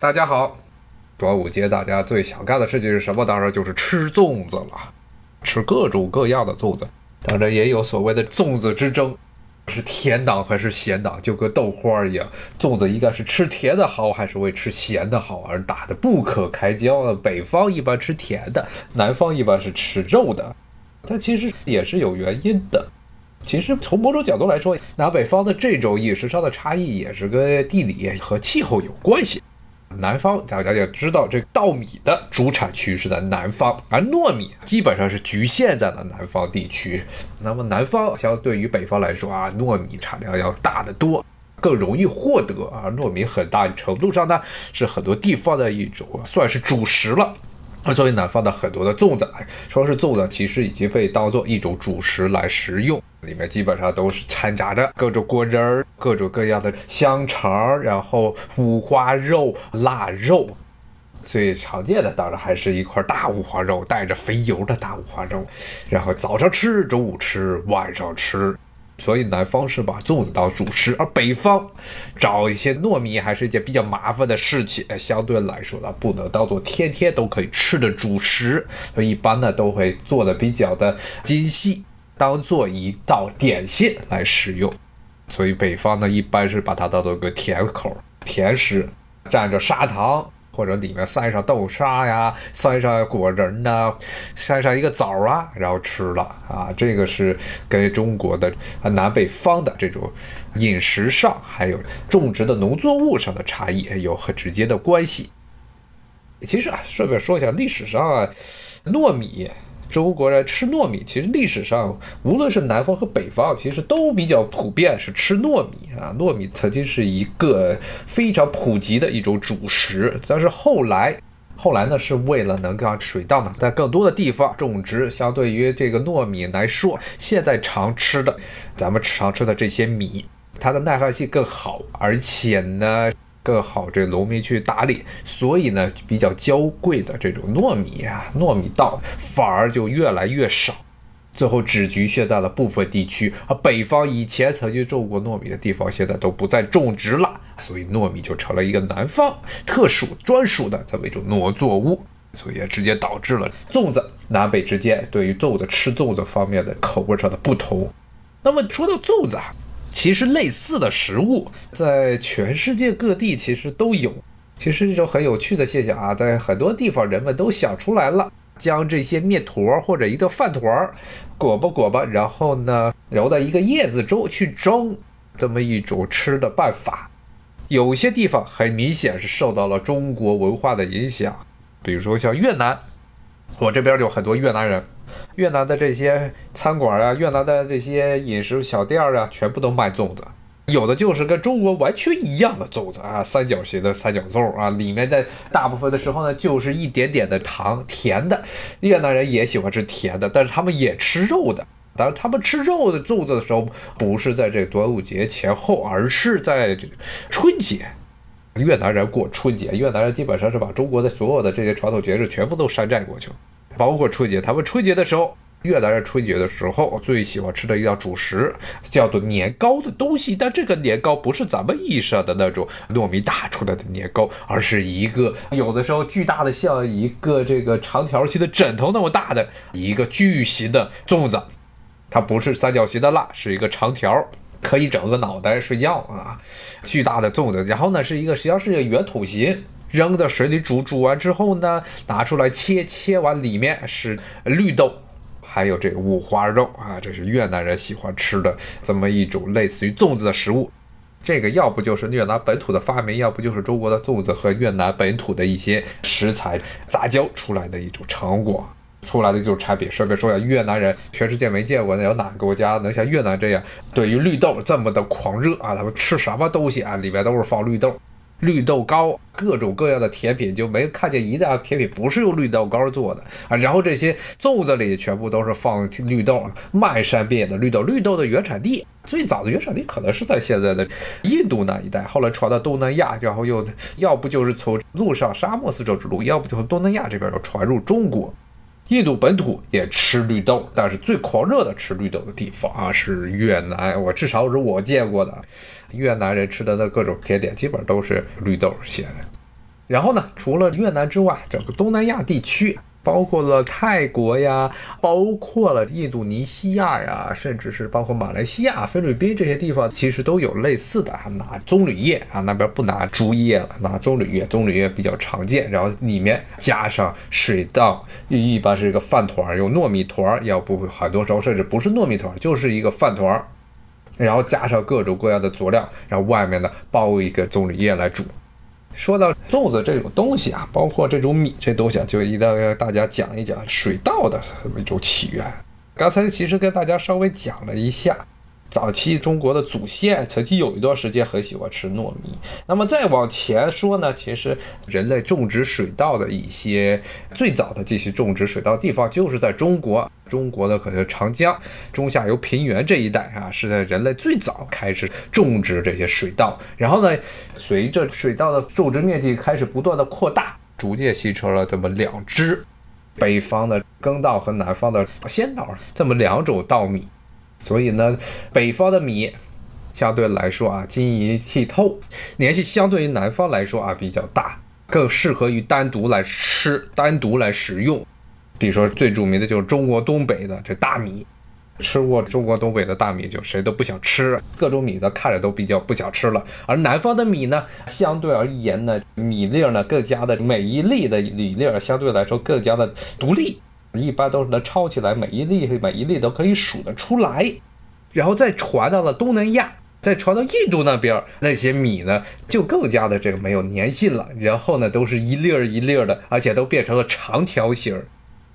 大家好，端午节大家最想干的事情是什么？当然就是吃粽子了，吃各种各样的粽子。当然也有所谓的粽子之争，是甜党还是咸党，就跟豆花一样，粽子应该是吃甜的好还是为吃咸的好而打的不可开交。北方一般吃甜的，南方一般是吃肉的，但其实也是有原因的。其实从某种角度来说，南北方的这种饮食上的差异也是跟地理和气候有关系。南方大家也知道，这个稻米的主产区是在南方，而糯米基本上是局限在了南方地区。那么南方相对于北方来说啊，糯米产量要大得多，更容易获得啊。糯米很大程度上呢，是很多地方的一种算是主食了。那作为南方的很多的粽子，说是粽子，其实已经被当做一种主食来食用。里面基本上都是掺杂着各种果仁儿、各种各样的香肠，然后五花肉、腊肉。最常见的当然还是一块大五花肉，带着肥油的大五花肉，然后早上吃、中午吃、晚上吃。所以南方是把粽子当主食，而北方找一些糯米还是一件比较麻烦的事情。相对来说呢，不能当做天天都可以吃的主食，所以一般呢都会做的比较的精细。当做一道点心来食用，所以北方呢一般是把它当做一个甜口甜食，蘸着砂糖或者里面塞上豆沙呀，塞上果仁呐，塞上一个枣啊，然后吃了啊。这个是跟中国的南北方的这种饮食上还有种植的农作物上的差异有很直接的关系。其实啊，顺便说一下，历史上啊，糯米。中国人吃糯米，其实历史上无论是南方和北方，其实都比较普遍是吃糯米啊。糯米曾经是一个非常普及的一种主食，但是后来，后来呢是为了能让水稻呢在更多的地方种植，相对于这个糯米来说，现在常吃的，咱们常吃的这些米，它的耐旱性更好，而且呢。更好，这农民去打理，所以呢，比较娇贵的这种糯米啊，糯米稻反而就越来越少，最后只局限在了部分地区。而北方以前曾经种过糯米的地方，现在都不再种植了，所以糯米就成了一个南方特殊专属的这么一种农作物，所以也直接导致了粽子南北之间对于粽子吃粽子方面的口味上的不同。那么说到粽子啊。其实类似的食物在全世界各地其实都有，其实这种很有趣的现象啊，在很多地方人们都想出来了，将这些面坨或者一个饭团儿裹吧裹吧，然后呢揉到一个叶子中去蒸，这么一种吃的办法。有些地方很明显是受到了中国文化的影响，比如说像越南，我这边就很多越南人。越南的这些餐馆啊，越南的这些饮食小店啊，全部都卖粽子，有的就是跟中国完全一样的粽子啊，三角形的三角粽啊，里面的大部分的时候呢，就是一点点的糖，甜的。越南人也喜欢吃甜的，但是他们也吃肉的。当，他们吃肉的粽子的时候，不是在这端午节前后，而是在春节。越南人过春节，越南人基本上是把中国的所有的这些传统节日全部都山寨过去了。包括春节，他们春节的时候，越南人春节的时候最喜欢吃的一道主食叫做年糕的东西。但这个年糕不是咱们意义上的那种糯米打出来的年糕，而是一个有的时候巨大的，像一个这个长条形的枕头那么大的一个巨型的粽子。它不是三角形的蜡，是一个长条，可以整个脑袋睡觉啊，巨大的粽子。然后呢，是一个实际上是一个圆筒形。扔到水里煮，煮完之后呢，拿出来切，切完里面是绿豆，还有这个五花肉啊，这是越南人喜欢吃的这么一种类似于粽子的食物。这个要不就是越南本土的发明，要不就是中国的粽子和越南本土的一些食材杂交出来的一种成果，出来的就是产品。顺便说一下，越南人全世界没见过有哪个国家能像越南这样对于绿豆这么的狂热啊？他们吃什么东西啊，里面都是放绿豆。绿豆糕，各种各样的甜品，就没看见一样甜品不是用绿豆糕做的啊。然后这些粽子里全部都是放绿豆，漫山遍野的绿豆。绿豆的原产地，最早的原产地可能是在现在的印度那一带，后来传到东南亚，然后又要不就是从路上沙漠丝绸之路，要不就从东南亚这边又传入中国。印度本土也吃绿豆，但是最狂热的吃绿豆的地方啊是越南，我至少是我见过的，越南人吃的那各种甜点基本上都是绿豆馅的。然后呢，除了越南之外，整个东南亚地区。包括了泰国呀，包括了印度尼西亚呀，甚至是包括马来西亚、菲律宾这些地方，其实都有类似的拿棕榈叶啊，那边不拿竹叶了，拿棕榈叶，棕榈叶比较常见。然后里面加上水稻，一般是一个饭团，用糯米团，要不很多时候甚至不是糯米团，就是一个饭团，然后加上各种各样的佐料，然后外面呢包一个棕榈叶来煮。说到粽子这种东西啊，包括这种米这东西啊，就一定要跟大家讲一讲水稻的这么一种起源。刚才其实跟大家稍微讲了一下。早期中国的祖先曾经有一段时间很喜欢吃糯米。那么再往前说呢，其实人类种植水稻的一些最早的这些种植水稻地方，就是在中国。中国的可能长江中下游平原这一带啊，是在人类最早开始种植这些水稻。然后呢，随着水稻的种植面积开始不断的扩大，逐渐形成了这么两支北方的耕稻和南方的鲜稻这么两种稻米。所以呢，北方的米相对来说啊，晶莹剔透，粘性相对于南方来说啊比较大，更适合于单独来吃、单独来食用。比如说最著名的就是中国东北的这大米，吃过中国东北的大米就谁都不想吃，各种米的看着都比较不想吃了。而南方的米呢，相对而言呢，米粒呢更加的每一粒的米粒儿相对来说更加的独立。一般都是能抄起来，每一粒每一粒都可以数得出来，然后再传到了东南亚，再传到印度那边，那些米呢就更加的这个没有粘性了，然后呢都是一粒儿一粒儿的，而且都变成了长条形儿。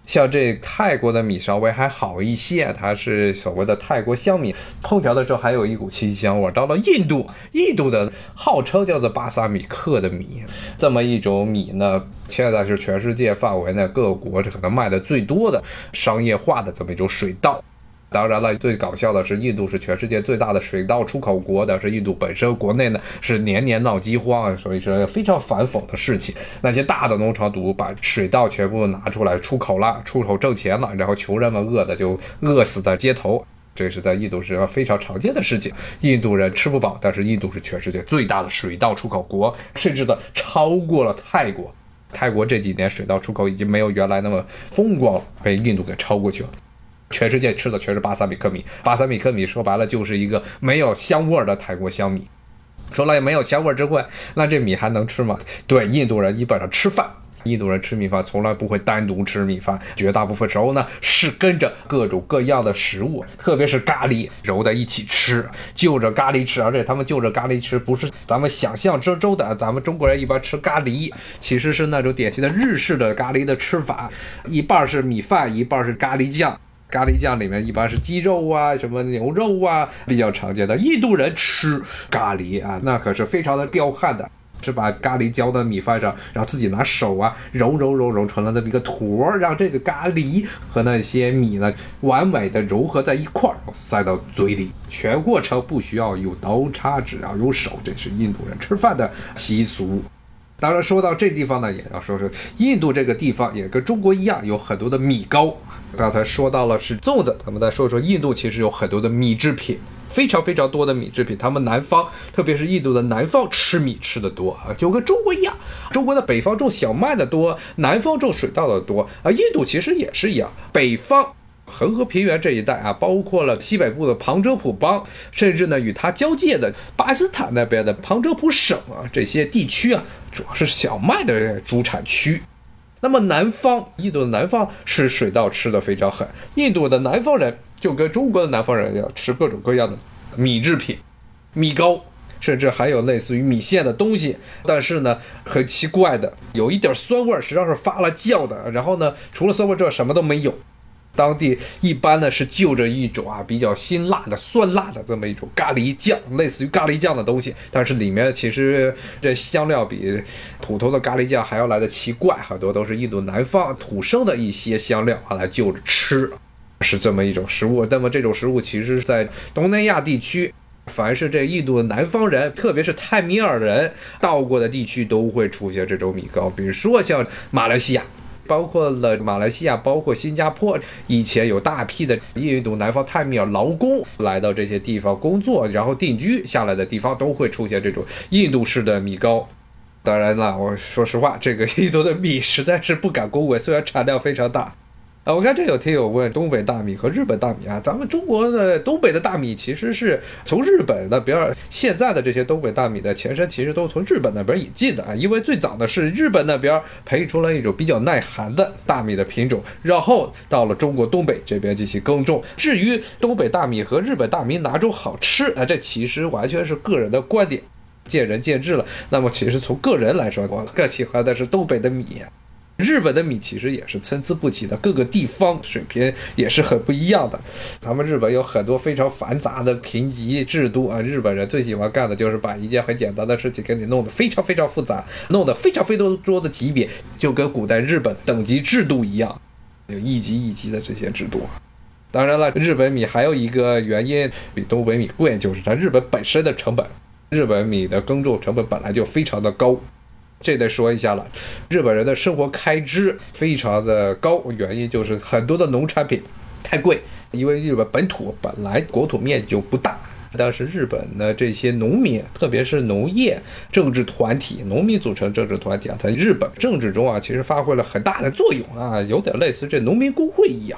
像这泰国的米稍微还好一些，它是所谓的泰国香米，烹调的时候还有一股清香味。到了印度，印度的号称叫做巴萨米克的米，这么一种米呢，现在是全世界范围内各国可能卖的最多的商业化的这么一种水稻。当然了，最搞笑的是，印度是全世界最大的水稻出口国，但是印度本身国内呢是年年闹饥荒，所以说非常反讽的事情。那些大的农场主把水稻全部拿出来出口了，出口挣钱了，然后穷人们饿的就饿死在街头，这是在印度是非常常见的事情。印度人吃不饱，但是印度是全世界最大的水稻出口国，甚至的超过了泰国。泰国这几年水稻出口已经没有原来那么风光了，被印度给超过去了。全世界吃的全是巴萨米克米，巴萨米克米说白了就是一个没有香味的泰国香米。除了没有香味之外，那这米还能吃吗？对，印度人基本上吃饭，印度人吃米饭从来不会单独吃米饭，绝大部分时候呢是跟着各种各样的食物，特别是咖喱揉在一起吃，就着咖喱吃，而且他们就着咖喱吃，不是咱们想象之中的，咱们中国人一般吃咖喱，其实是那种典型的日式的咖喱的吃法，一半是米饭，一半是咖喱酱。咖喱酱里面一般是鸡肉啊，什么牛肉啊，比较常见的。印度人吃咖喱啊，那可是非常的彪悍的，是把咖喱浇在米饭上，然后自己拿手啊揉揉揉揉成了那么一个坨，让这个咖喱和那些米呢完美的融合在一块儿，塞到嘴里。全过程不需要用刀叉，只要用手，这是印度人吃饭的习俗。当然，说到这地方呢，也要说说印度这个地方也跟中国一样，有很多的米糕。刚才说到了是粽子，咱们再说说印度，其实有很多的米制品，非常非常多的米制品。他们南方，特别是印度的南方，吃米吃的多啊，就跟中国一样。中国的北方种小麦的多，南方种水稻的多啊。印度其实也是一样，北方恒河平原这一带啊，包括了西北部的旁遮普邦，甚至呢与它交界的巴基斯坦那边的旁遮普省啊，这些地区啊，主要是小麦的主产区。那么南方，印度的南方是水稻吃的非常狠。印度的南方人就跟中国的南方人一样，吃各种各样的米制品、米糕，甚至还有类似于米线的东西。但是呢，很奇怪的，有一点酸味，实际上是发了酵的。然后呢，除了酸味之外，什么都没有。当地一般呢是就着一种啊比较辛辣的酸辣的这么一种咖喱酱，类似于咖喱酱的东西，但是里面其实这香料比普通的咖喱酱还要来的奇怪，很多都是印度南方土生的一些香料啊来就着吃，是这么一种食物。那么这种食物其实在东南亚地区，凡是这印度的南方人，特别是泰米尔人到过的地区，都会出现这种米糕，比如说像马来西亚。包括了马来西亚，包括新加坡，以前有大批的印度南方泰米尔劳工来到这些地方工作，然后定居下来的地方都会出现这种印度式的米糕。当然了，我说实话，这个印度的米实在是不敢恭维，虽然产量非常大。啊，我看这有听友问东北大米和日本大米啊，咱们中国的东北的大米其实是从日本那边，现在的这些东北大米的前身其实都从日本那边引进的啊，因为最早的是日本那边培育出了一种比较耐寒的大米的品种，然后到了中国东北这边进行耕种。至于东北大米和日本大米哪种好吃啊，这其实完全是个人的观点，见仁见智了。那么其实从个人来说，我更喜欢的是东北的米。日本的米其实也是参差不齐的，各个地方水平也是很不一样的。咱们日本有很多非常繁杂的评级制度啊，日本人最喜欢干的就是把一件很简单的事情给你弄得非常非常复杂，弄得非常非常多的级别，就跟古代日本等级制度一样，有一级一级的这些制度。当然了，日本米还有一个原因比东北米贵，就是它日本本身的成本，日本米的耕种成本本来就非常的高。这得说一下了，日本人的生活开支非常的高，原因就是很多的农产品太贵，因为日本本土本来国土面积就不大，但是日本的这些农民，特别是农业政治团体，农民组成政治团体啊，在日本政治中啊，其实发挥了很大的作用啊，有点类似这农民工会一样。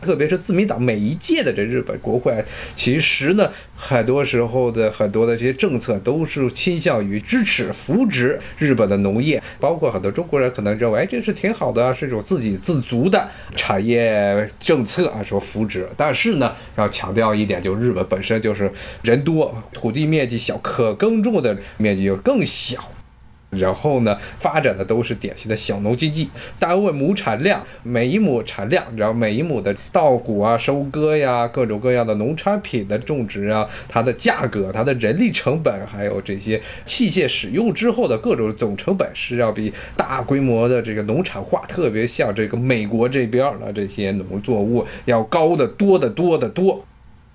特别是自民党每一届的这日本国会，其实呢，很多时候的很多的这些政策都是倾向于支持扶植日本的农业，包括很多中国人可能认为，哎，这是挺好的，是一种自给自足的产业政策啊，说扶植。但是呢，要强调一点，就日本本身就是人多，土地面积小，可耕种的面积又更小。然后呢，发展的都是典型的小农经济，单位亩产量，每一亩产量，然后每一亩的稻谷啊、收割呀，各种各样的农产品的种植啊，它的价格、它的人力成本，还有这些器械使用之后的各种总成本，是要比大规模的这个农产化，特别像这个美国这边的这些农作物要高的多的多的多。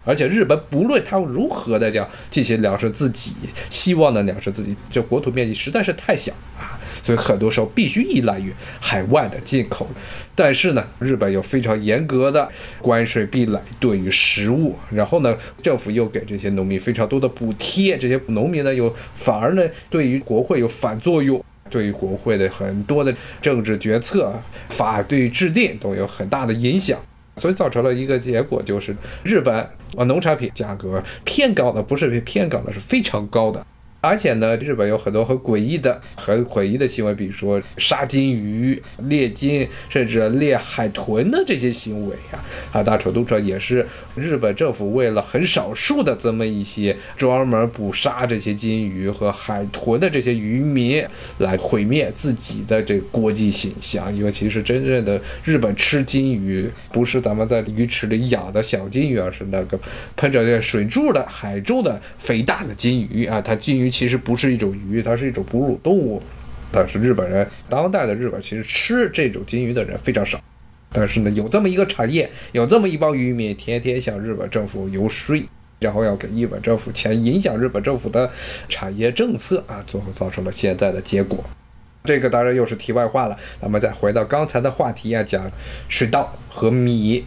而且日本不论它如何的叫进行粮食自给，希望的粮食自己，这国土面积实在是太小啊，所以很多时候必须依赖于海外的进口。但是呢，日本有非常严格的关税壁垒对于食物，然后呢，政府又给这些农民非常多的补贴，这些农民呢又反而呢对于国会有反作用，对于国会的很多的政治决策、法律制定都有很大的影响。所以造成了一个结果，就是日本啊农产品价格偏高的，不是偏高的，是非常高的。而且呢，日本有很多很诡异的、很诡异的行为，比如说杀金鱼、猎金，甚至猎海豚的这些行为啊，啊，大程度上也是日本政府为了很少数的这么一些专门捕杀这些金鱼和海豚的这些渔民来毁灭自己的这国际形象。因为其实真正的日本吃金鱼，不是咱们在鱼池里养的小金鱼，而是那个喷着水柱的海中的肥大的金鱼啊，它金鱼。其实不是一种鱼，它是一种哺乳动物。但是日本人当代的日本其实吃这种金鱼的人非常少。但是呢，有这么一个产业，有这么一帮渔民，天天向日本政府游说，然后要给日本政府钱，影响日本政府的产业政策啊，最后造成了现在的结果。这个当然又是题外话了。咱们再回到刚才的话题啊，讲水稻和米。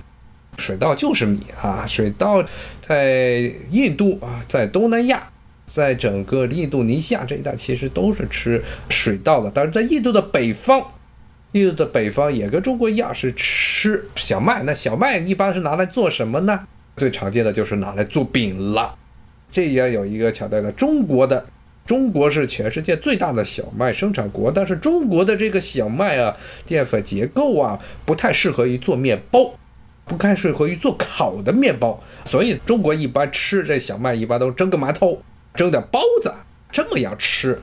水稻就是米啊，水稻在印度啊，在东南亚。在整个印度尼西亚这一带，其实都是吃水稻的。但是在印度的北方，印度的北方也跟中国一样是吃小麦。那小麦一般是拿来做什么呢？最常见的就是拿来做饼了。这也有一个强调的，中国的中国是全世界最大的小麦生产国，但是中国的这个小麦啊，淀粉结构啊，不太适合于做面包，不太适合于做烤的面包。所以中国一般吃这小麦，一般都蒸个馒头。蒸点包子这么样吃，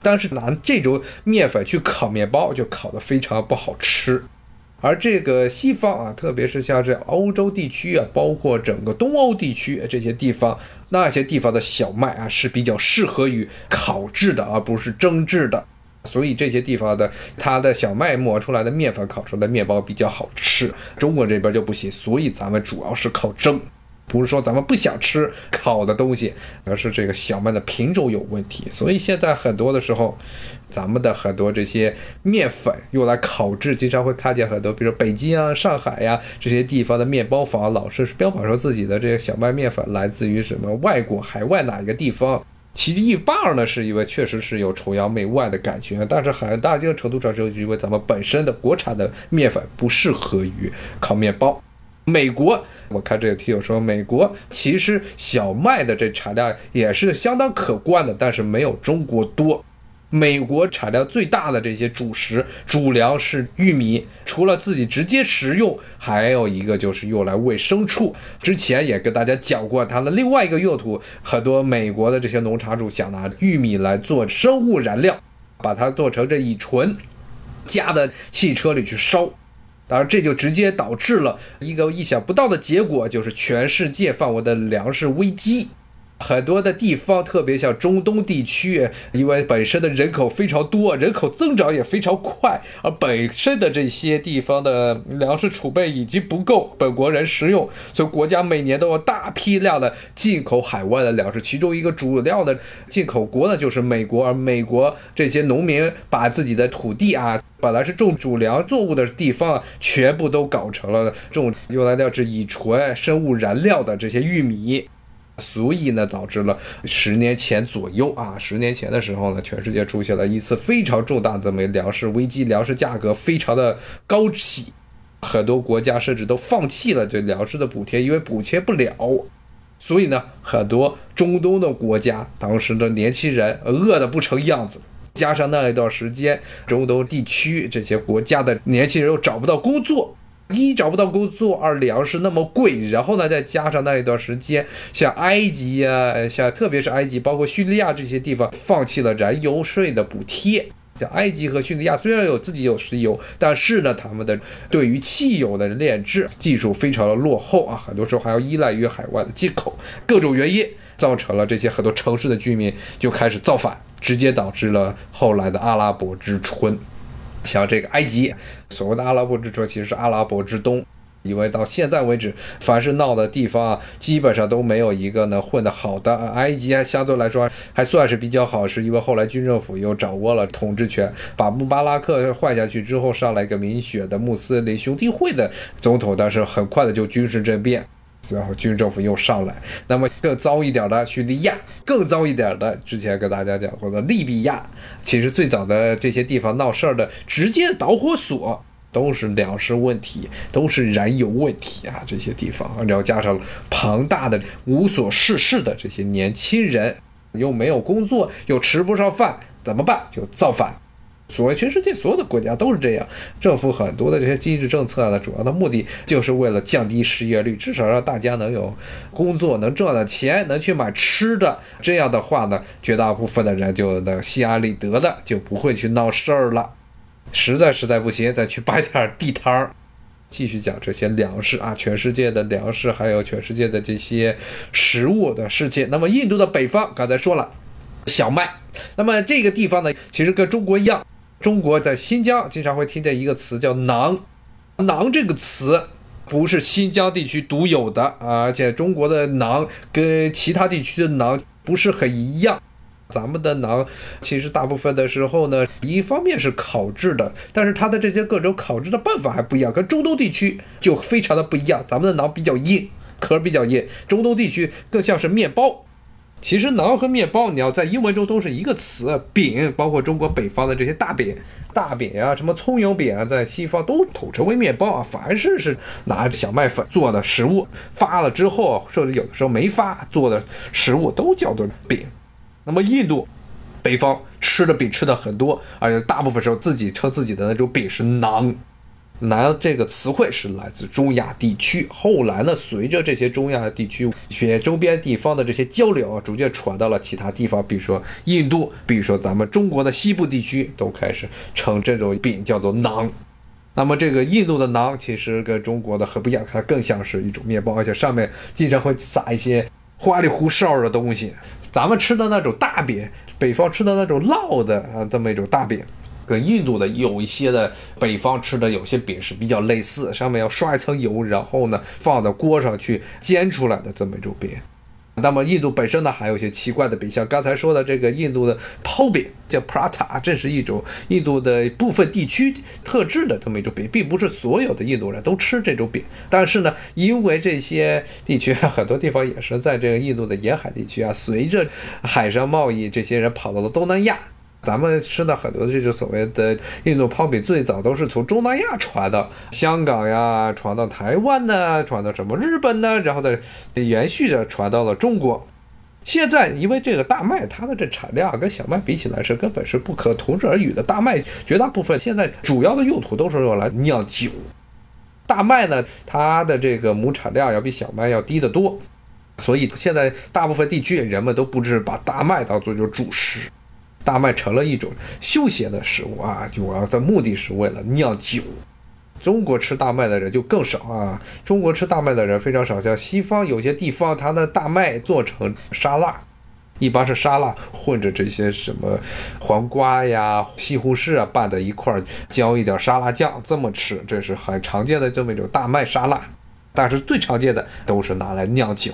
但是拿这种面粉去烤面包，就烤得非常不好吃。而这个西方啊，特别是像这欧洲地区啊，包括整个东欧地区这些地方，那些地方的小麦啊是比较适合于烤制的，而不是蒸制的。所以这些地方的它的小麦磨出来的面粉烤出来的面包比较好吃。中国这边就不行，所以咱们主要是靠蒸。不是说咱们不想吃烤的东西，而是这个小麦的品种有问题。所以现在很多的时候，咱们的很多这些面粉用来烤制，经常会看见很多，比如北京啊、上海呀这些地方的面包房，老是标榜说自己的这个小麦面粉来自于什么外国、海外哪一个地方。其实一半呢是因为确实是有崇洋媚外的感觉，但是很大一定程度上是因为咱们本身的国产的面粉不适合于烤面包。美国，我看这个听友说，美国其实小麦的这产量也是相当可观的，但是没有中国多。美国产量最大的这些主食主粮是玉米，除了自己直接食用，还有一个就是用来喂牲畜。之前也跟大家讲过，它的另外一个用途，很多美国的这些农场主想拿玉米来做生物燃料，把它做成这乙醇，加到汽车里去烧。当然，这就直接导致了一个意想不到的结果，就是全世界范围的粮食危机。很多的地方，特别像中东地区，因为本身的人口非常多，人口增长也非常快，而本身的这些地方的粮食储备已经不够本国人食用，所以国家每年都要大批量的进口海外的粮食。其中一个主要的进口国呢，就是美国。而美国这些农民把自己的土地啊，本来是种主粮作物的地方，全部都搞成了种用来料制乙醇生物燃料的这些玉米。所以呢，导致了十年前左右啊，十年前的时候呢，全世界出现了一次非常重大的这么粮食危机，粮食价格非常的高企，很多国家甚至都放弃了对粮食的补贴，因为补贴不了。所以呢，很多中东的国家当时的年轻人饿得不成样子，加上那一段时间中东地区这些国家的年轻人又找不到工作。一找不到工作，二粮食那么贵，然后呢，再加上那一段时间，像埃及呀，像特别是埃及，包括叙利亚这些地方，放弃了燃油税的补贴。像埃及和叙利亚虽然有自己有石油，但是呢，他们的对于汽油的炼制技术非常的落后啊，很多时候还要依赖于海外的进口。各种原因造成了这些很多城市的居民就开始造反，直接导致了后来的阿拉伯之春。像这个埃及，所谓的阿拉伯之春其实是阿拉伯之冬，因为到现在为止，凡是闹的地方啊，基本上都没有一个呢混得好的。埃及还相对来说还算是比较好，是因为后来军政府又掌握了统治权，把穆巴拉克换下去之后，上来一个民选的穆斯林兄弟会的总统，但是很快的就军事政变。然后军政府又上来，那么更糟一点的叙利亚，更糟一点的，之前跟大家讲过的利比亚，其实最早的这些地方闹事儿的直接导火索都是粮食问题，都是燃油问题啊，这些地方，然后加上庞大的无所事事的这些年轻人，又没有工作，又吃不上饭，怎么办？就造反。所谓全世界所有的国家都是这样，政府很多的这些经济政策呢，主要的目的就是为了降低失业率，至少让大家能有工作，能赚到钱，能去买吃的。这样的话呢，绝大部分的人就能心安理得的，就不会去闹事儿了。实在实在不行，再去摆点地摊儿，继续讲这些粮食啊，全世界的粮食，还有全世界的这些食物的事情。那么印度的北方刚才说了，小麦。那么这个地方呢，其实跟中国一样。中国的新疆经常会听见一个词叫“馕”，“馕”这个词不是新疆地区独有的，而且中国的馕跟其他地区的馕不是很一样。咱们的馕其实大部分的时候呢，一方面是烤制的，但是它的这些各种烤制的办法还不一样，跟中东地区就非常的不一样。咱们的馕比较硬，壳比较硬，中东地区更像是面包。其实馕和面包，你要在英文中都是一个词。饼，包括中国北方的这些大饼、大饼啊，什么葱油饼啊，在西方都统称为面包啊。凡是是拿小麦粉做的食物，发了之后，甚至有的时候没发做的食物，都叫做饼。那么印度北方吃的饼吃的很多，而且大部分时候自己称自己的那种饼是馕。南这个词汇是来自中亚地区，后来呢，随着这些中亚地区、些周边地方的这些交流啊，逐渐传到了其他地方，比如说印度，比如说咱们中国的西部地区，都开始称这种饼叫做馕。那么这个印度的馕其实跟中国的很不一样，它更像是一种面包，而且上面经常会撒一些花里胡哨的东西。咱们吃的那种大饼，北方吃的那种烙的啊，这么一种大饼。跟印度的有一些的北方吃的有些饼是比较类似，上面要刷一层油，然后呢放到锅上去煎出来的这么一种饼。那么印度本身呢，还有一些奇怪的饼，像刚才说的这个印度的泡饼叫 prata，这是一种印度的部分地区特制的这么一种饼，并不是所有的印度人都吃这种饼。但是呢，因为这些地区很多地方也是在这个印度的沿海地区啊，随着海上贸易，这些人跑到了东南亚。咱们吃的很多这种所谓的印度泡饼，最早都是从中南亚传到香港呀，传到台湾呢，传到什么日本呢，然后再，延续着传到了中国。现在因为这个大麦，它的这产量跟小麦比起来是根本是不可同日而语的。大麦绝大部分现在主要的用途都是用来酿酒。大麦呢，它的这个亩产量要比小麦要低得多，所以现在大部分地区人们都不知把大麦当做就主食。大麦成了一种休闲的食物啊，主要的目的是为了酿酒。中国吃大麦的人就更少啊，中国吃大麦的人非常少。像西方有些地方，它的大麦做成沙拉，一般是沙拉混着这些什么黄瓜呀、西红柿啊拌在一块儿，浇一点沙拉酱这么吃，这是很常见的这么一种大麦沙拉。但是最常见的都是拿来酿酒。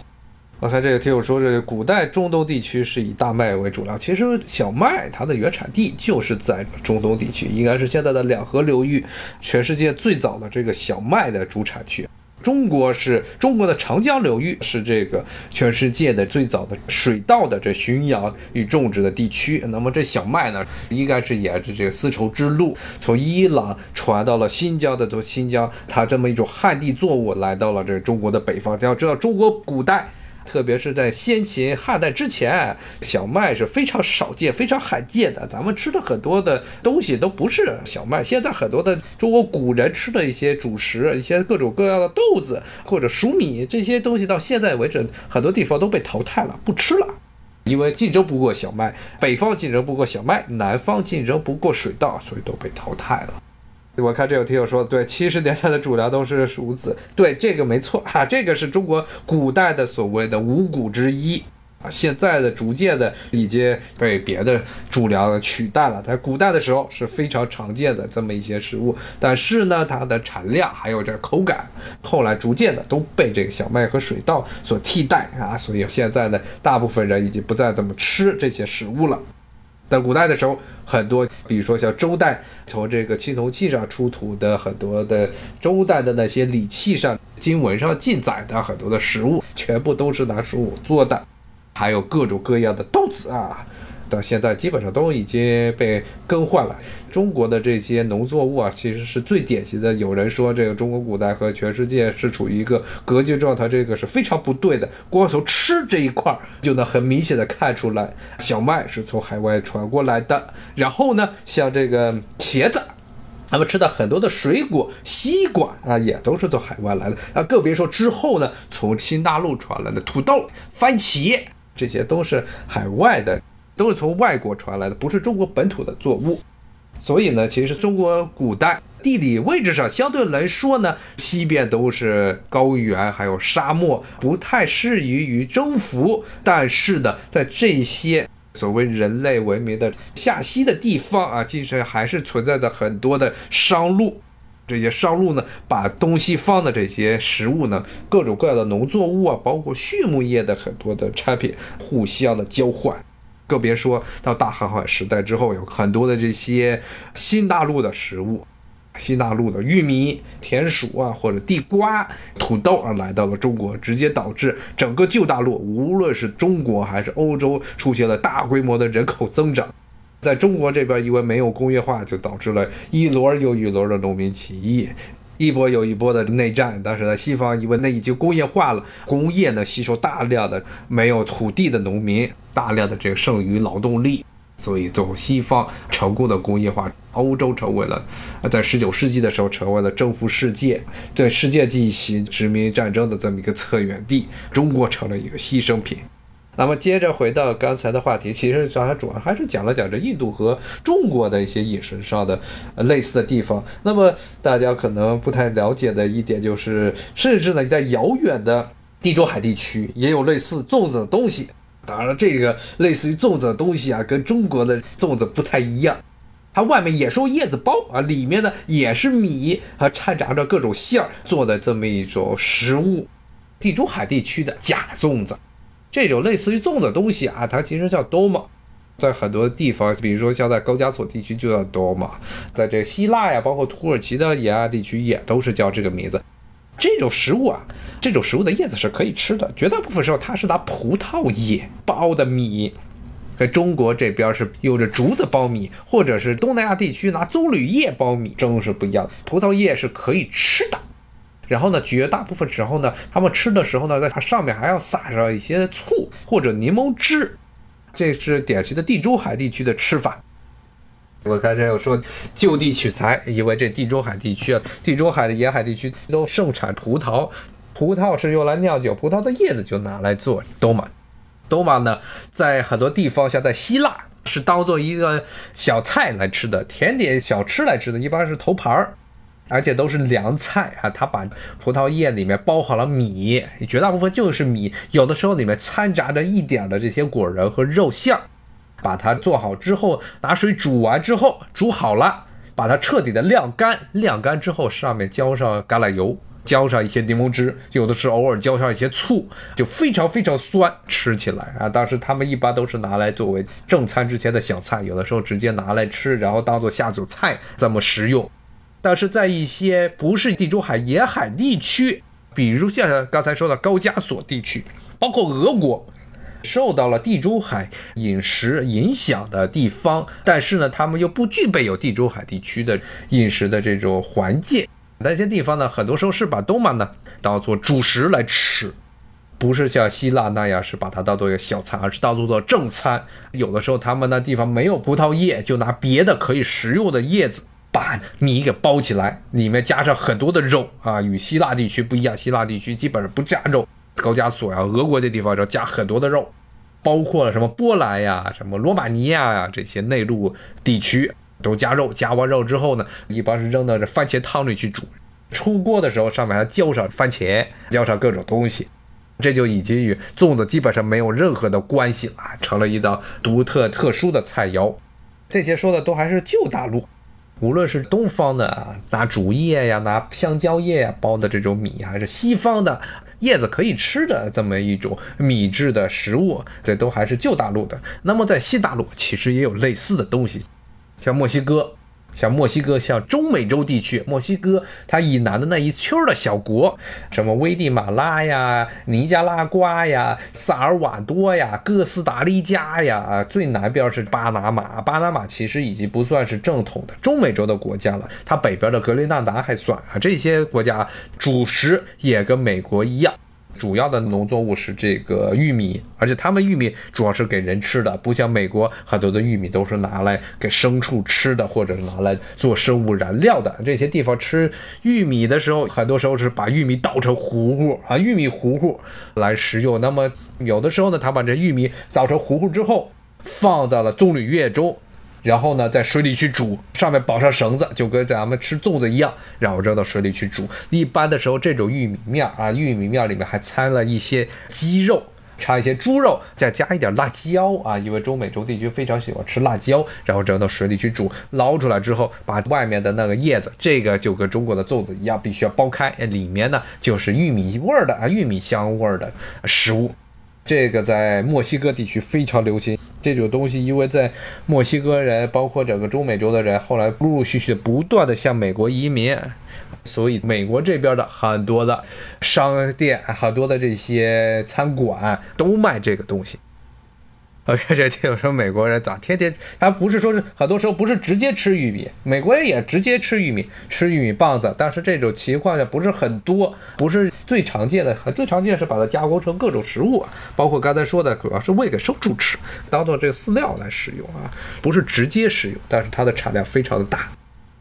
刚才这个听友说，这个古代中东地区是以大麦为主粮。其实小麦它的原产地就是在中东地区，应该是现在的两河流域，全世界最早的这个小麦的主产区。中国是中国的长江流域，是这个全世界的最早的水稻的这驯养与种植的地区。那么这小麦呢，应该是沿着这个丝绸之路，从伊朗传到了新疆的，从新疆它这么一种旱地作物来到了这中国的北方。要知道，中国古代。特别是在先秦汉代之前，小麦是非常少见、非常罕见的。咱们吃的很多的东西都不是小麦。现在很多的中国古人吃的一些主食，一些各种各样的豆子或者熟米这些东西，到现在为止，很多地方都被淘汰了，不吃了，因为竞争不过小麦。北方竞争不过小麦，南方竞争不过水稻，所以都被淘汰了。我看这有听友说，对，七十年代的主粮都是黍子，对，这个没错哈，这个是中国古代的所谓的五谷之一啊，现在的逐渐的已经被别的主粮取代了。在古代的时候是非常常见的这么一些食物，但是呢，它的产量还有这口感，后来逐渐的都被这个小麦和水稻所替代啊，所以现在的，大部分人已经不再怎么吃这些食物了。在古代的时候，很多，比如说像周代从这个青铜器上出土的很多的周代的那些礼器上、经文上记载的很多的食物，全部都是拿黍做的，还有各种各样的豆子啊。到现在基本上都已经被更换了。中国的这些农作物啊，其实是最典型的。有人说，这个中国古代和全世界是处于一个隔绝状态，这个是非常不对的。光从吃这一块儿就能很明显的看出来，小麦是从海外传过来的。然后呢，像这个茄子，咱们吃的很多的水果，西瓜啊，也都是从海外来的。啊，更别说之后呢，从新大陆传来的土豆、番茄，这些都是海外的。都是从外国传来的，不是中国本土的作物。所以呢，其实中国古代地理位置上相对来说呢，西边都是高原，还有沙漠，不太适宜于征服。但是呢，在这些所谓人类文明的下西的地方啊，其实还是存在着很多的商路。这些商路呢，把东西方的这些食物呢，各种各样的农作物啊，包括畜牧业的很多的产品，互相的交换。更别说到大航海时代之后，有很多的这些新大陆的食物，新大陆的玉米、田鼠啊，或者地瓜、土豆啊，来到了中国，直接导致整个旧大陆，无论是中国还是欧洲，出现了大规模的人口增长。在中国这边，因为没有工业化，就导致了一轮又一轮的农民起义。一波又一波的内战，但是在，西方因为那已经工业化了，工业呢吸收大量的没有土地的农民，大量的这个剩余劳动力，所以走西方成功的工业化，欧洲成为了在十九世纪的时候成为了征服世界、对世界进行殖民战争的这么一个策源地，中国成了一个牺牲品。那么接着回到刚才的话题，其实刚才主要还是讲了讲这印度和中国的一些饮食上的类似的地方。那么大家可能不太了解的一点就是，甚至呢在遥远的地中海地区也有类似粽子的东西。当然，这个类似于粽子的东西啊，跟中国的粽子不太一样，它外面也是用叶子包啊，里面呢也是米啊掺杂着各种馅儿做的这么一种食物。地中海地区的假粽子。这种类似于粽子的东西啊，它其实叫 doma，在很多地方，比如说像在高加索地区就叫 doma，在这希腊呀，包括土耳其的沿岸地区也都是叫这个名字。这种食物啊，这种食物的叶子是可以吃的，绝大部分时候它是拿葡萄叶包的米。在中国这边是有着竹子包米，或者是东南亚地区拿棕榈叶包米，真是不一样的。葡萄叶是可以吃的，然后呢，绝大部分时候呢，他们吃的时候呢，在它上面还要撒上一些醋或者柠檬汁，这是典型的地中海地区的吃法。我刚才有说就地取材，因为这地中海地区啊，地中海的沿海地区都盛产葡萄，葡萄是用来酿酒，葡萄的叶子就拿来做豆嘛。多玛呢，在很多地方，像在希腊，是当做一个小菜来吃的，甜点小吃来吃的，一般是头盘儿，而且都是凉菜啊。他把葡萄叶里面包好了米，绝大部分就是米，有的时候里面掺杂着一点的这些果仁和肉馅儿。把它做好之后，拿水煮完之后，煮好了，把它彻底的晾干，晾干之后，上面浇上橄榄油。浇上一些柠檬汁，有的是偶尔浇上一些醋，就非常非常酸，吃起来啊。当时他们一般都是拿来作为正餐之前的小菜，有的时候直接拿来吃，然后当做下酒菜这么食用。但是在一些不是地中海沿海地区，比如像刚才说的高加索地区，包括俄国，受到了地中海饮食影响的地方，但是呢，他们又不具备有地中海地区的饮食的这种环境。那些地方呢，很多时候是把冬马呢当做主食来吃，不是像希腊那样是把它当做一个小餐，而是当做做正餐。有的时候他们那地方没有葡萄叶，就拿别的可以食用的叶子把米给包起来，里面加上很多的肉啊。与希腊地区不一样，希腊地区基本上不加肉，高加索呀、俄国这地方要加很多的肉，包括了什么波兰呀、什么罗马尼亚呀这些内陆地区。都加肉，加完肉之后呢，一般是扔到这番茄汤里去煮。出锅的时候，上面还浇上番茄，浇上各种东西，这就已经与粽子基本上没有任何的关系了，成了一道独特特殊的菜肴。这些说的都还是旧大陆，无论是东方的拿竹叶呀、拿香蕉叶呀包的这种米，还是西方的叶子可以吃的这么一种米制的食物，这都还是旧大陆的。那么在西大陆，其实也有类似的东西。像墨西哥，像墨西哥，像中美洲地区，墨西哥它以南的那一圈的小国，什么危地马拉呀、尼加拉瓜呀、萨尔瓦多呀、哥斯达黎加呀，最南边是巴拿马。巴拿马其实已经不算是正统的中美洲的国家了，它北边的格林纳达还算啊。这些国家主食也跟美国一样。主要的农作物是这个玉米，而且他们玉米主要是给人吃的，不像美国很多的玉米都是拿来给牲畜吃的，或者是拿来做生物燃料的。这些地方吃玉米的时候，很多时候是把玉米捣成糊糊啊，玉米糊糊来食用。那么有的时候呢，他把这玉米捣成糊糊之后，放在了棕榈叶中。然后呢，在水里去煮，上面绑上绳子，就跟咱们吃粽子一样，然后扔到水里去煮。一般的时候，这种玉米面啊，玉米面里面还掺了一些鸡肉，掺一些猪肉，再加一点辣椒啊，因为中美洲地区非常喜欢吃辣椒。然后扔到水里去煮，捞出来之后，把外面的那个叶子，这个就跟中国的粽子一样，必须要剥开，里面呢就是玉米味儿的啊，玉米香味儿的食物。这个在墨西哥地区非常流行，这种东西，因为在墨西哥人，包括整个中美洲的人，后来陆陆续续不断的向美国移民，所以美国这边的很多的商店，很多的这些餐馆都卖这个东西。我看这听说美国人咋天天，他不是说是很多时候不是直接吃玉米，美国人也直接吃玉米，吃玉米棒子，但是这种情况下不是很多，不是最常见的，最常见是把它加工成各种食物，包括刚才说的，主要是喂给牲畜吃，当做这个饲料来使用啊，不是直接食用，但是它的产量非常的大。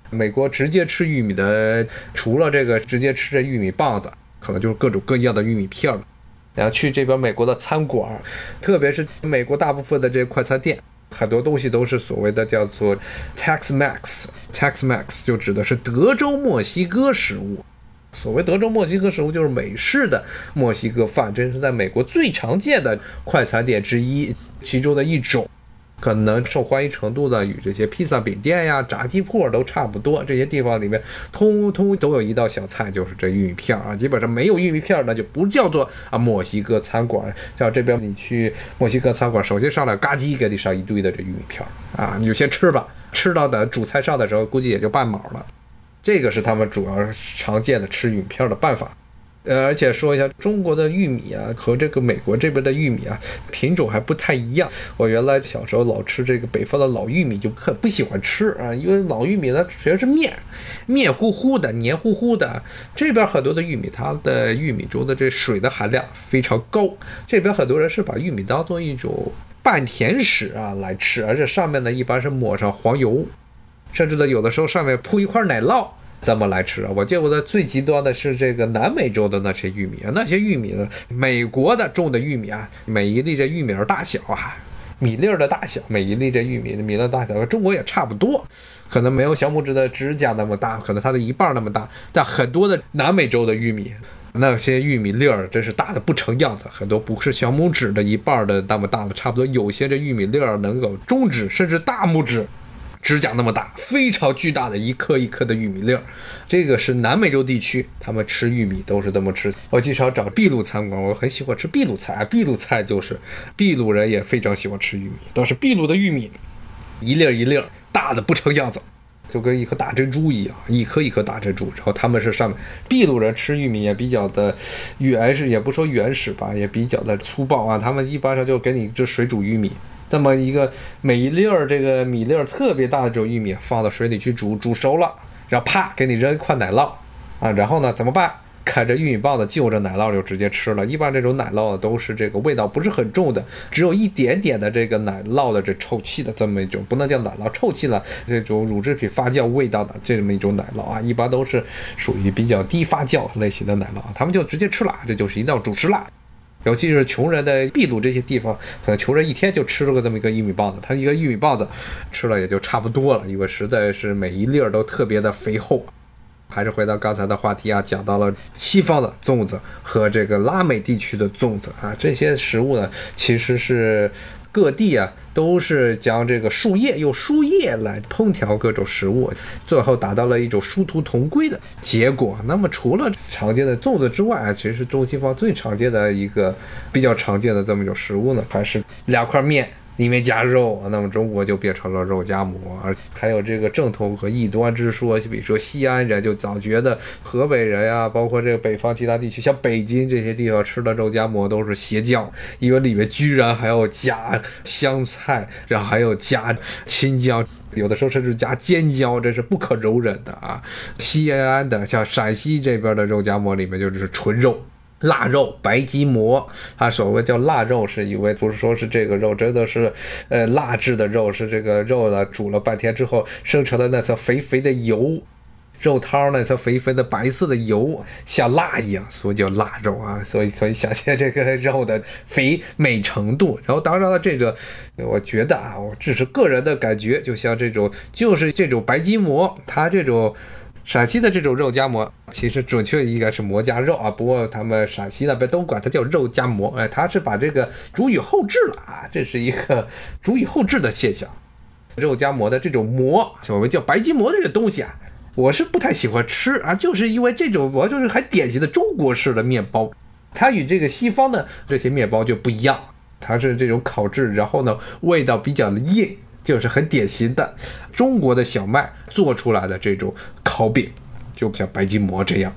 美国直接吃玉米的，除了这个直接吃这玉米棒子，可能就是各种各样的玉米片了。然后去这边美国的餐馆，特别是美国大部分的这些快餐店，很多东西都是所谓的叫做 Tex-Mex。Tex-Mex 就指的是德州墨西哥食物。所谓德州墨西哥食物，就是美式的墨西哥饭，这是在美国最常见的快餐店之一，其中的一种。可能受欢迎程度呢，与这些披萨饼店呀、炸鸡铺都差不多。这些地方里面，通通都有一道小菜，就是这玉米片啊。基本上没有玉米片，那就不叫做啊墨西哥餐馆。像这边你去墨西哥餐馆，首先上来嘎叽给你上一堆的这玉米片啊，你就先吃吧。吃到等主菜上的时候，估计也就半毛了。这个是他们主要常见的吃玉米片的办法。呃，而且说一下，中国的玉米啊和这个美国这边的玉米啊品种还不太一样。我原来小时候老吃这个北方的老玉米，就很不喜欢吃啊，因为老玉米它全是面，面糊糊的、黏糊糊的。这边很多的玉米，它的玉米中的这水的含量非常高。这边很多人是把玉米当做一种半甜食啊来吃，而且上面呢一般是抹上黄油，甚至呢有的时候上面铺一块奶酪。怎么来吃啊？我见过的最极端的是这个南美洲的那些玉米啊，那些玉米呢，美国的种的玉米啊，每一粒这玉米的大小啊，米粒儿的大小，每一粒这玉米的米的大小和中国也差不多，可能没有小拇指的指甲那么大，可能它的一半那么大。但很多的南美洲的玉米，那些玉米粒儿真是大的不成样子，很多不是小拇指的一半的那么大的，差不多有些这玉米粒儿能够中指甚至大拇指。指甲那么大，非常巨大的一颗一颗的玉米粒儿，这个是南美洲地区，他们吃玉米都是这么吃。我经常找秘鲁餐馆，我很喜欢吃秘鲁菜啊。秘鲁菜就是秘鲁人也非常喜欢吃玉米，都是秘鲁的玉米，一粒一粒大的不成样子，就跟一颗大珍珠一样，一颗一颗大珍珠。然后他们是上面秘鲁人吃玉米也比较的原始，也不说原始吧，也比较的粗暴啊。他们一般上就给你这水煮玉米。这么一个每一粒儿这个米粒儿特别大的这种玉米放到水里去煮，煮熟了，然后啪给你扔一块奶酪啊，然后呢怎么办？啃着玉米棒子就着奶酪就直接吃了。一般这种奶酪都是这个味道不是很重的，只有一点点的这个奶酪的这臭气的这么一种，不能叫奶酪臭气了，这种乳制品发酵味道的这么一种奶酪啊，一般都是属于比较低发酵类型的奶酪啊，他们就直接吃了，这就是一道主食了。尤其是穷人的秘鲁这些地方，可能穷人一天就吃了个这么一个玉米棒子，他一个玉米棒子吃了也就差不多了，因为实在是每一粒儿都特别的肥厚。还是回到刚才的话题啊，讲到了西方的粽子和这个拉美地区的粽子啊，这些食物呢，其实是。各地啊，都是将这个树叶用树叶来烹调各种食物，最后达到了一种殊途同归的结果。那么除了常见的粽子之外啊，其实中西方最常见的一个比较常见的这么一种食物呢，还是两块面。里面加肉，那么中国就变成了肉夹馍，而还有这个正统和异端之说。就比如说西安人就早觉得河北人呀，包括这个北方其他地区，像北京这些地方吃的肉夹馍都是邪教，因为里面居然还要加香菜，然后还有加青椒，有的时候甚至加尖椒，这是不可容忍的啊！西安的像陕西这边的肉夹馍里面就是纯肉。腊肉、白吉馍，它所谓叫腊肉，是因为不是说是这个肉真的是，呃，腊制的肉，是这个肉呢煮了半天之后生成的那层肥肥的油，肉汤那层肥肥的白色的油像蜡一样，所以叫腊肉啊。所以可以想象这个肉的肥美程度。然后当然了，这个我觉得啊，我只是个人的感觉，就像这种就是这种白吉馍，它这种。陕西的这种肉夹馍，其实准确应该是馍夹肉啊，不过他们陕西那边都管它叫肉夹馍。哎，它是把这个主语后置了啊，这是一个主语后置的现象。肉夹馍的这种馍，所谓叫白吉馍的这个东西啊，我是不太喜欢吃啊，就是因为这种馍就是很典型的中国式的面包，它与这个西方的这些面包就不一样，它是这种烤制，然后呢味道比较的硬。就是很典型的中国的小麦做出来的这种烤饼，就像白吉馍这样，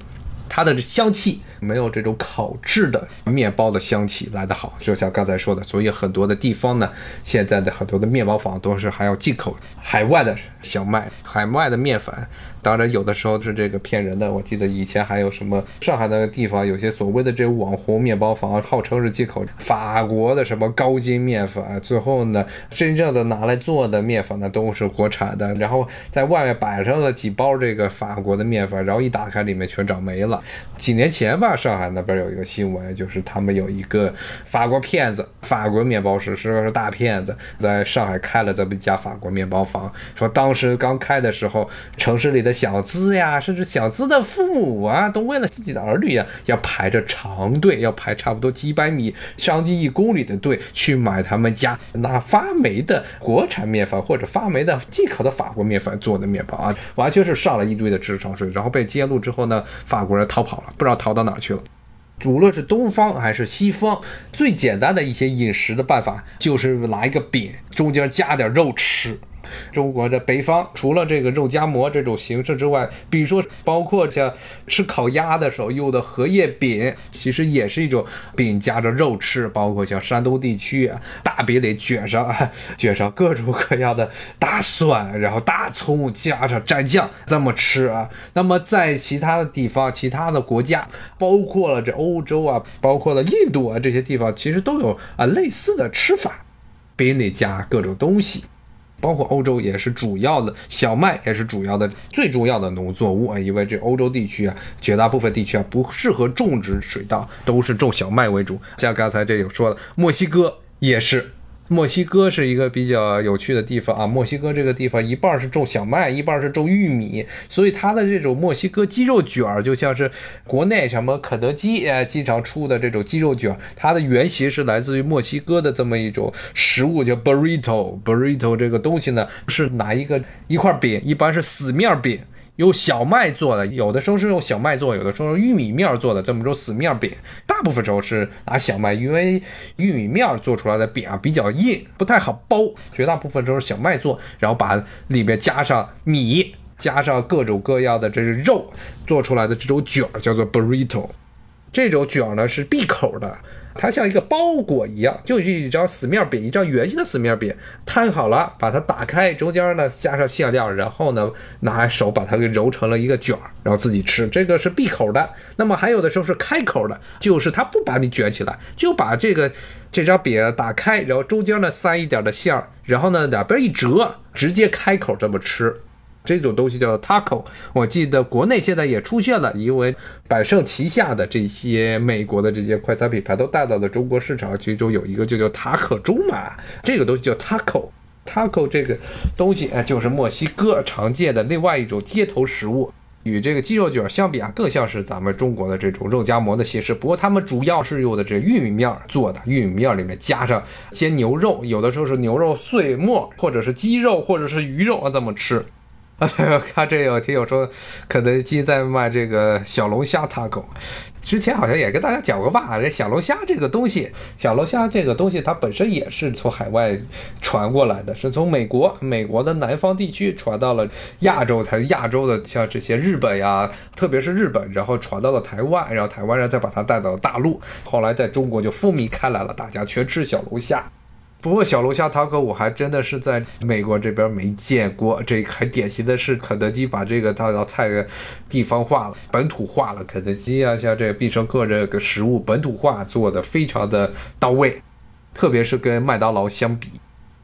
它的香气没有这种烤制的面包的香气来得好。就像刚才说的，所以很多的地方呢，现在的很多的面包房都是还要进口海外的小麦、海外的面粉。当然，有的时候是这个骗人的。我记得以前还有什么上海那个地方，有些所谓的这网红面包房，号称是进口法国的什么高筋面粉，最后呢，真正的拿来做的面粉呢都是国产的，然后在外面摆上了几包这个法国的面粉，然后一打开里面全长霉了。几年前吧，上海那边有一个新闻，就是他们有一个法国骗子，法国面包师是个大骗子，在上海开了这么一家法国面包房，说当时刚开的时候，城市里的小资呀，甚至小资的父母啊，都为了自己的儿女呀，要排着长队，要排差不多几百米、将近一公里的队去买他们家那发霉的国产面粉或者发霉的进口的法国面粉做的面包啊，完全是上了一堆的智商税，然后被揭露之后呢，法国人逃跑了，不知道逃到哪去了。无论是东方还是西方，最简单的一些饮食的办法就是拿一个饼，中间加点肉吃。中国的北方除了这个肉夹馍这种形式之外，比如说包括像吃烤鸭的时候用的荷叶饼，其实也是一种饼夹着肉吃。包括像山东地区啊，大饼里卷上 卷上各种各样的大蒜，然后大葱加上蘸酱这么吃啊。那么在其他的地方、其他的国家，包括了这欧洲啊，包括了印度啊这些地方，其实都有啊类似的吃法，饼里加各种东西。包括欧洲也是主要的小麦，也是主要的最重要的农作物啊，因为这欧洲地区啊，绝大部分地区啊不适合种植水稻，都是种小麦为主。像刚才这有说的，墨西哥也是。墨西哥是一个比较有趣的地方啊。墨西哥这个地方一半是种小麦，一半是种玉米，所以它的这种墨西哥鸡肉卷儿就像是国内什么肯德基呃经常出的这种鸡肉卷儿，它的原型是来自于墨西哥的这么一种食物，叫 burrito。burrito 这个东西呢是拿一个一块饼，一般是死面饼。用小麦做的，有的时候是用小麦做，有的时候玉米面做的，这么种死面饼。大部分时候是拿小麦，因为玉米面做出来的饼啊比较硬，不太好包。绝大部分都是小麦做，然后把里面加上米，加上各种各样的这是肉做出来的这种卷儿叫做 burrito。这种卷儿呢是闭口的。它像一个包裹一样，就是一张死面饼，一张圆形的死面饼，摊好了，把它打开，中间呢加上馅料，然后呢拿手把它给揉成了一个卷儿，然后自己吃。这个是闭口的。那么还有的时候是开口的，就是它不把你卷起来，就把这个这张饼打开，然后中间呢塞一点的馅儿，然后呢两边一折，直接开口这么吃。这种东西叫 taco，我记得国内现在也出现了，因为百胜旗下的这些美国的这些快餐品牌都带到了中国市场，其中有一个就叫塔可中嘛，这个东西叫 taco，taco 这个东西哎，就是墨西哥常见的另外一种街头食物，与这个鸡肉卷相比啊，更像是咱们中国的这种肉夹馍的形式，不过他们主要是用的这玉米面做的，玉米面里面加上鲜牛肉，有的时候是牛肉碎末，或者是鸡肉，或者是鱼肉啊，这么吃。啊，看这有听友说，肯德基在卖这个小龙虾 taco，之前好像也跟大家讲过吧？这小龙虾这个东西，小龙虾这个东西它本身也是从海外传过来的，是从美国美国的南方地区传到了亚洲，它亚洲的像这些日本呀，特别是日本，然后传到了台湾，然后台湾人再把它带到大陆，后来在中国就风靡开来了，大家全吃小龙虾。不过小龙虾汤可我还真的是在美国这边没见过，这很典型的是肯德基把这个它道菜地方化了、本土化了。肯德基啊，像这个必胜客这个食物本土化做的非常的到位，特别是跟麦当劳相比，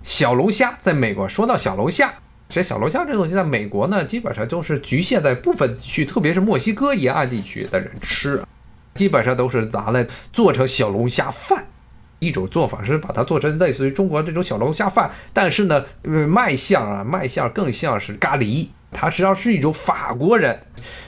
小龙虾在美国说到小龙虾，这小龙虾这东西在美国呢，基本上都是局限在部分地区，特别是墨西哥沿岸地区的人吃，基本上都是拿来做成小龙虾饭。一种做法是把它做成类似于中国这种小龙虾饭，但是呢，卖相啊，卖相更像是咖喱。它实际上是一种法国人。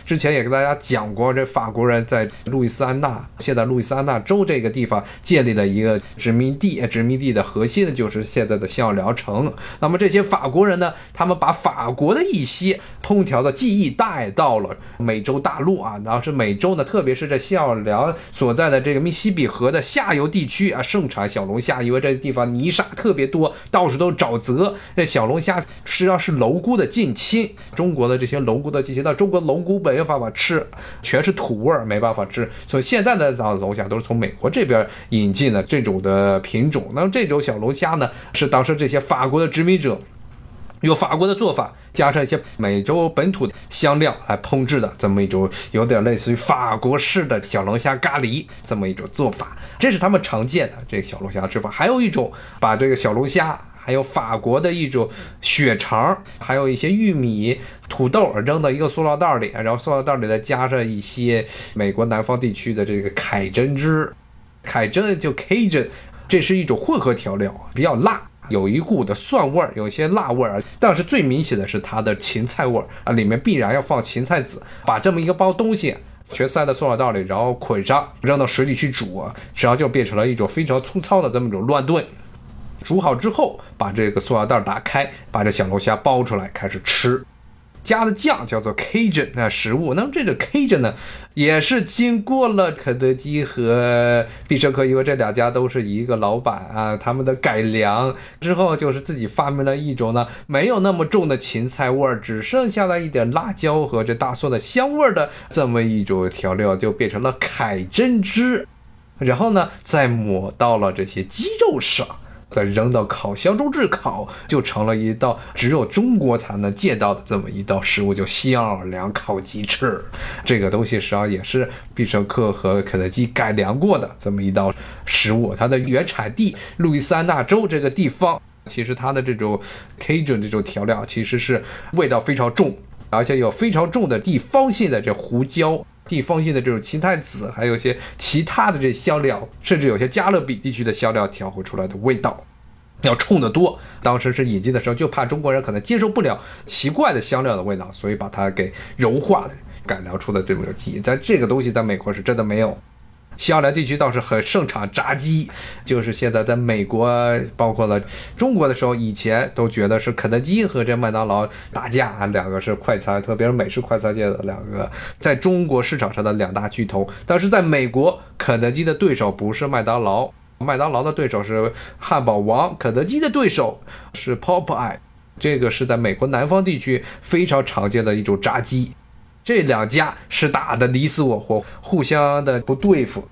之前也跟大家讲过，这法国人在路易斯安那，现在路易斯安那州这个地方建立了一个殖民地，殖民地的核心呢就是现在的新奥尔良城。那么这些法国人呢，他们把法国的一些烹调的技艺带到了美洲大陆啊，然后是美洲呢，特别是这新奥尔良所在的这个密西比河的下游地区啊，盛产小龙虾，因为这地方泥沙特别多，到处都是沼泽。这小龙虾实际上是蝼蛄的近亲，中国的这些龙骨的这些，那中国龙骨本。没办法吃，全是土味儿，没办法吃。所以现在的小龙虾都是从美国这边引进的这种的品种。那么这种小龙虾呢，是当时这些法国的殖民者用法国的做法，加上一些美洲本土的香料来烹制的这么一种，有点类似于法国式的小龙虾咖喱这么一种做法。这是他们常见的这个小龙虾吃法。还有一种，把这个小龙虾。还有法国的一种血肠，还有一些玉米、土豆扔到一个塑料袋里，然后塑料袋里再加上一些美国南方地区的这个凯珍汁，凯珍就 Cajun，这是一种混合调料，比较辣。有一股的蒜味儿，有些辣味儿，但是最明显的是它的芹菜味儿啊，里面必然要放芹菜籽。把这么一个包东西全塞在塑料袋里，然后捆上，扔到水里去煮，然后就变成了一种非常粗糙的这么一种乱炖。煮好之后，把这个塑料袋打开，把这小龙虾剥出来，开始吃。加的酱叫做 Cajun 那食物，那么这个 Cajun 呢，也是经过了肯德基和必胜客，因为这两家都是一个老板啊，他们的改良之后，就是自己发明了一种呢，没有那么重的芹菜味儿，只剩下了一点辣椒和这大蒜的香味儿的这么一种调料，就变成了凯珍汁，然后呢，再抹到了这些鸡肉上。再扔到烤箱中炙烤，就成了一道只有中国才能见到的这么一道食物，叫西奥尔良烤鸡翅。这个东西实际上也是必胜客和肯德基改良过的这么一道食物。它的原产地路易斯安那州这个地方，其实它的这种 Cajun 这种调料其实是味道非常重，而且有非常重的地方性的这胡椒。地方性的这种芹菜籽，还有一些其他的这香料，甚至有些加勒比地区的香料调和出来的味道，要冲得多。当时是引进的时候，就怕中国人可能接受不了奇怪的香料的味道，所以把它给柔化了，改良出的这种记忆。但这个东西在美国是真的没有。西奥良地区倒是很盛产炸鸡，就是现在在美国，包括了中国的时候，以前都觉得是肯德基和这麦当劳打架，两个是快餐，特别是美式快餐界的两个在中国市场上的两大巨头。但是在美国，肯德基的对手不是麦当劳，麦当劳的对手是汉堡王，肯德基的对手是 Popeye，这个是在美国南方地区非常常见的一种炸鸡。这两家是打的你死我活，互相的不对付。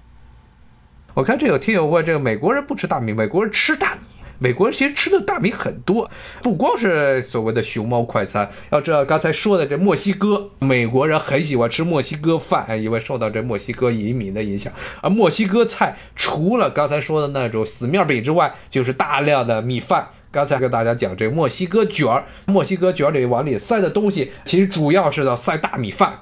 我看这有听友问，这个美国人不吃大米，美国人吃大米。美国人其实吃的大米很多，不光是所谓的熊猫快餐。要知道刚才说的这墨西哥，美国人很喜欢吃墨西哥饭，因为受到这墨西哥移民的影响。而墨西哥菜除了刚才说的那种死面饼之外，就是大量的米饭。刚才跟大家讲，这墨西哥卷儿，墨西哥卷里往里塞的东西，其实主要是要塞大米饭。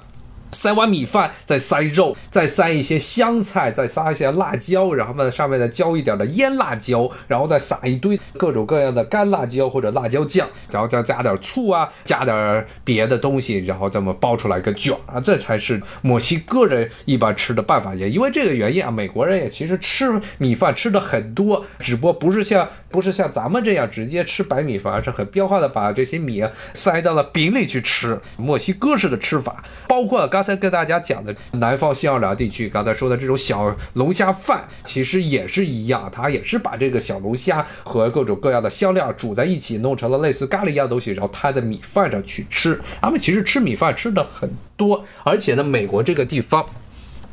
塞完米饭，再塞肉，再塞一些香菜，再撒一些辣椒，然后呢上面再浇一点的腌辣椒，然后再撒一堆各种各样的干辣椒或者辣椒酱，然后再加点醋啊，加点别的东西，然后这么包出来一个卷啊，这才是墨西哥人一般吃的办法。也因为这个原因啊，美国人也其实吃米饭吃的很多，只不过不是像不是像咱们这样直接吃白米饭，而是很彪悍的把这些米塞到了饼里去吃。墨西哥式的吃法，包括刚。才跟大家讲的南方西奥尔良地区，刚才说的这种小龙虾饭，其实也是一样，它也是把这个小龙虾和各种各样的香料煮在一起，弄成了类似咖喱一样的东西，然后摊在米饭上去吃。他们其实吃米饭吃的很多，而且呢，美国这个地方。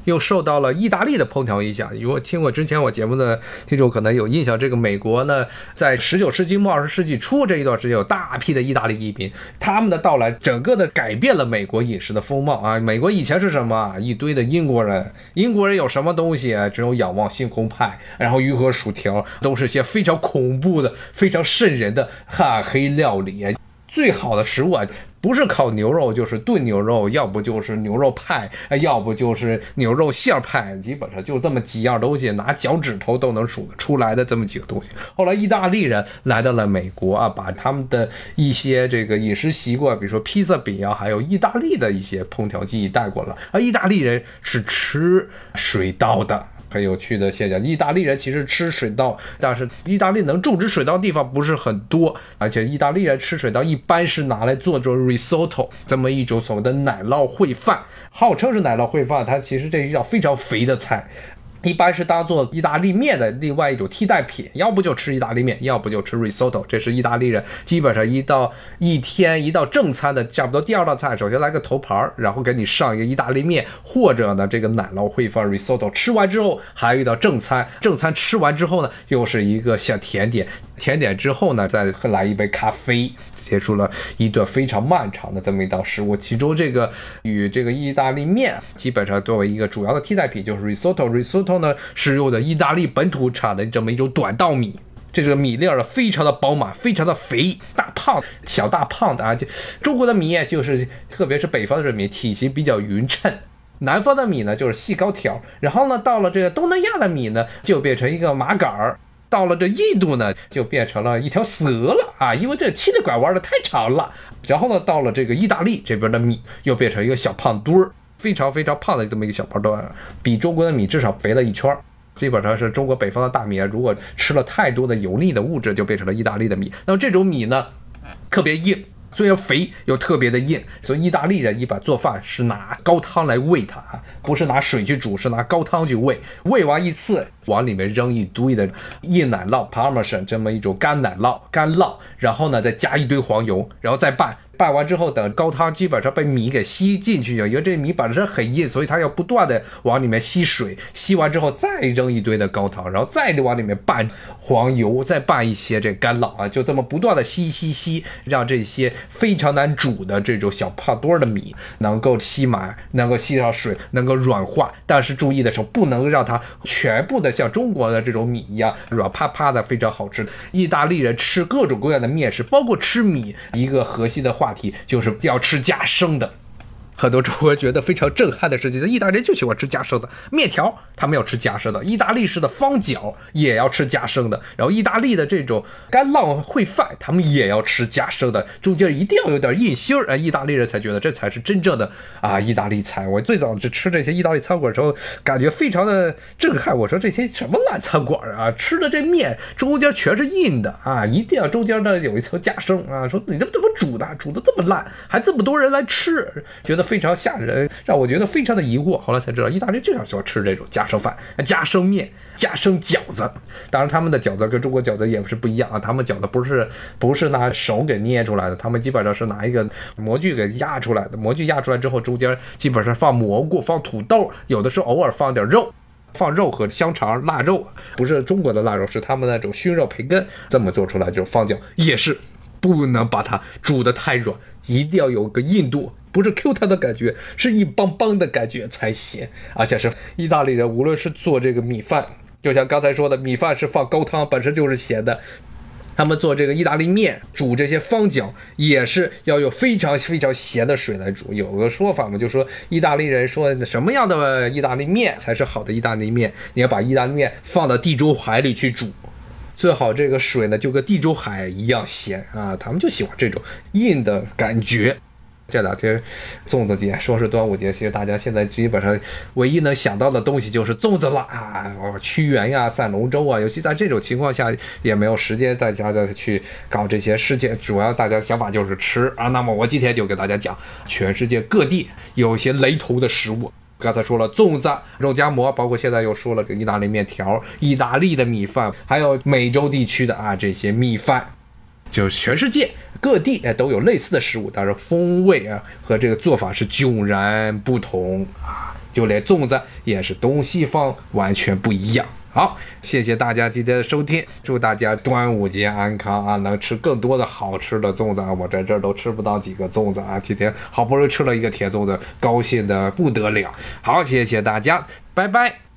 又受到了意大利的烹调影响。如果听过之前我节目的听众可能有印象，这个美国呢，在十九世纪末二十世纪初这一段时间，有大批的意大利移民，他们的到来整个的改变了美国饮食的风貌啊。美国以前是什么？一堆的英国人，英国人有什么东西？只有仰望星空派，然后鱼和薯条，都是些非常恐怖的、非常瘆人的暗黑料理。最好的食物啊，不是烤牛肉就是炖牛肉，要不就是牛肉派，要不就是牛肉馅派，基本上就这么几样东西，拿脚趾头都能数得出来的这么几个东西。后来意大利人来到了美国啊，把他们的一些这个饮食习惯，比如说披萨饼啊，还有意大利的一些烹调技艺带过来。而意大利人是吃水稻的。很有趣的现象，意大利人其实吃水稻，但是意大利能种植水稻地方不是很多，而且意大利人吃水稻一般是拿来做做 risotto 这么一种所谓的奶酪烩饭，号称是奶酪烩饭，它其实这是一道非常肥的菜。一般是当做意大利面的另外一种替代品，要不就吃意大利面，要不就吃 risotto。这是意大利人基本上一到一天一道正餐的差不多第二道菜，首先来个头盘，然后给你上一个意大利面，或者呢这个奶酪烩饭 risotto。吃完之后还有一道正餐，正餐吃完之后呢又是一个小甜点，甜点之后呢再来一杯咖啡。结束了一段非常漫长的这么一道食物，其中这个与这个意大利面基本上作为一个主要的替代品，就是 risotto。risotto 呢是用的意大利本土产的这么一种短稻米，这个米粒儿非常的饱满，非常的肥，大胖小大胖的啊。就中国的米就是，特别是北方的这米，体型比较匀称；南方的米呢就是细高条。然后呢，到了这个东南亚的米呢，就变成一个麻杆儿；到了这印度呢，就变成了一条蛇了啊，因为这七里拐弯的太长了。然后呢，到了这个意大利这边的米，又变成一个小胖墩儿，非常非常胖的这么一个小胖墩儿，比中国的米至少肥了一圈儿。基本上是中国北方的大米啊，如果吃了太多的油腻的物质，就变成了意大利的米。那么这种米呢，特别硬，虽然肥又特别的硬，所以意大利人一般做饭是拿高汤来喂它啊，不是拿水去煮，是拿高汤去喂。喂完一次，往里面扔一堆的硬奶酪 （Parmesan） 这么一种干奶酪、干酪，然后呢再加一堆黄油，然后再拌。拌完之后，等高汤基本上被米给吸进去，因为这米本身很硬，所以它要不断的往里面吸水。吸完之后再扔一堆的高汤，然后再往里面拌黄油，再拌一些这干酪啊，就这么不断的吸吸吸，让这些非常难煮的这种小胖墩的米能够吸满，能够吸上水，能够软化。但是注意的时候，不能让它全部的像中国的这种米一样软趴趴的，非常好吃。意大利人吃各种各样的面食，包括吃米，一个核心的话。题就是要吃加生的。很多中国人觉得非常震撼的事情，意大利人就喜欢吃夹生的面条，他们要吃夹生的；意大利式的方饺也要吃夹生的。然后意大利的这种干酪烩饭，他们也要吃夹生的，中间一定要有点硬芯儿啊！意大利人才觉得这才是真正的啊意大利菜。我最早是吃这些意大利餐馆的时候，感觉非常的震撼。我说这些什么烂餐馆啊，吃的这面中间全是硬的啊，一定要中间呢有一层夹生啊。说你这怎么煮的？煮的这么烂，还这么多人来吃，觉得。非常吓人，让我觉得非常的疑惑。后来才知道，意大利就常喜欢吃这种夹生饭、夹生面、夹生饺子。当然，他们的饺子跟中国饺子也是不一样啊。他们饺子不是不是拿手给捏出来的，他们基本上是拿一个模具给压出来的。模具压出来之后，中间基本上放蘑菇、放土豆，有的时候偶尔放点肉，放肉和香肠、腊肉，不是中国的腊肉，是他们那种熏肉培根，这么做出来就是放饺，也是不能把它煮得太软，一定要有个硬度。不是 Q 弹的感觉，是一邦邦的感觉才行。而且是意大利人，无论是做这个米饭，就像刚才说的，米饭是放高汤，本身就是咸的。他们做这个意大利面，煮这些方饺，也是要有非常非常咸的水来煮。有个说法嘛，就说意大利人说什么样的意大利面才是好的意大利面？你要把意大利面放到地中海里去煮，最好这个水呢就跟地中海一样咸啊。他们就喜欢这种硬的感觉。这两天粽子节，说是端午节，其实大家现在基本上唯一能想到的东西就是粽子了啊！屈原呀，赛龙舟啊，尤其在这种情况下，也没有时间大家再去搞这些事情，主要大家想法就是吃啊。那么我今天就给大家讲，全世界各地有些雷同的食物。刚才说了粽子、肉夹馍，包括现在又说了个意大利面条、意大利的米饭，还有美洲地区的啊这些米饭。就全世界各地哎都有类似的食物，但是风味啊和这个做法是迥然不同啊，就连粽子也是东西方完全不一样。好，谢谢大家今天的收听，祝大家端午节安康啊，能吃更多的好吃的粽子啊，我在这儿都吃不到几个粽子啊，今天好不容易吃了一个甜粽子，高兴的不得了。好，谢谢大家，拜拜。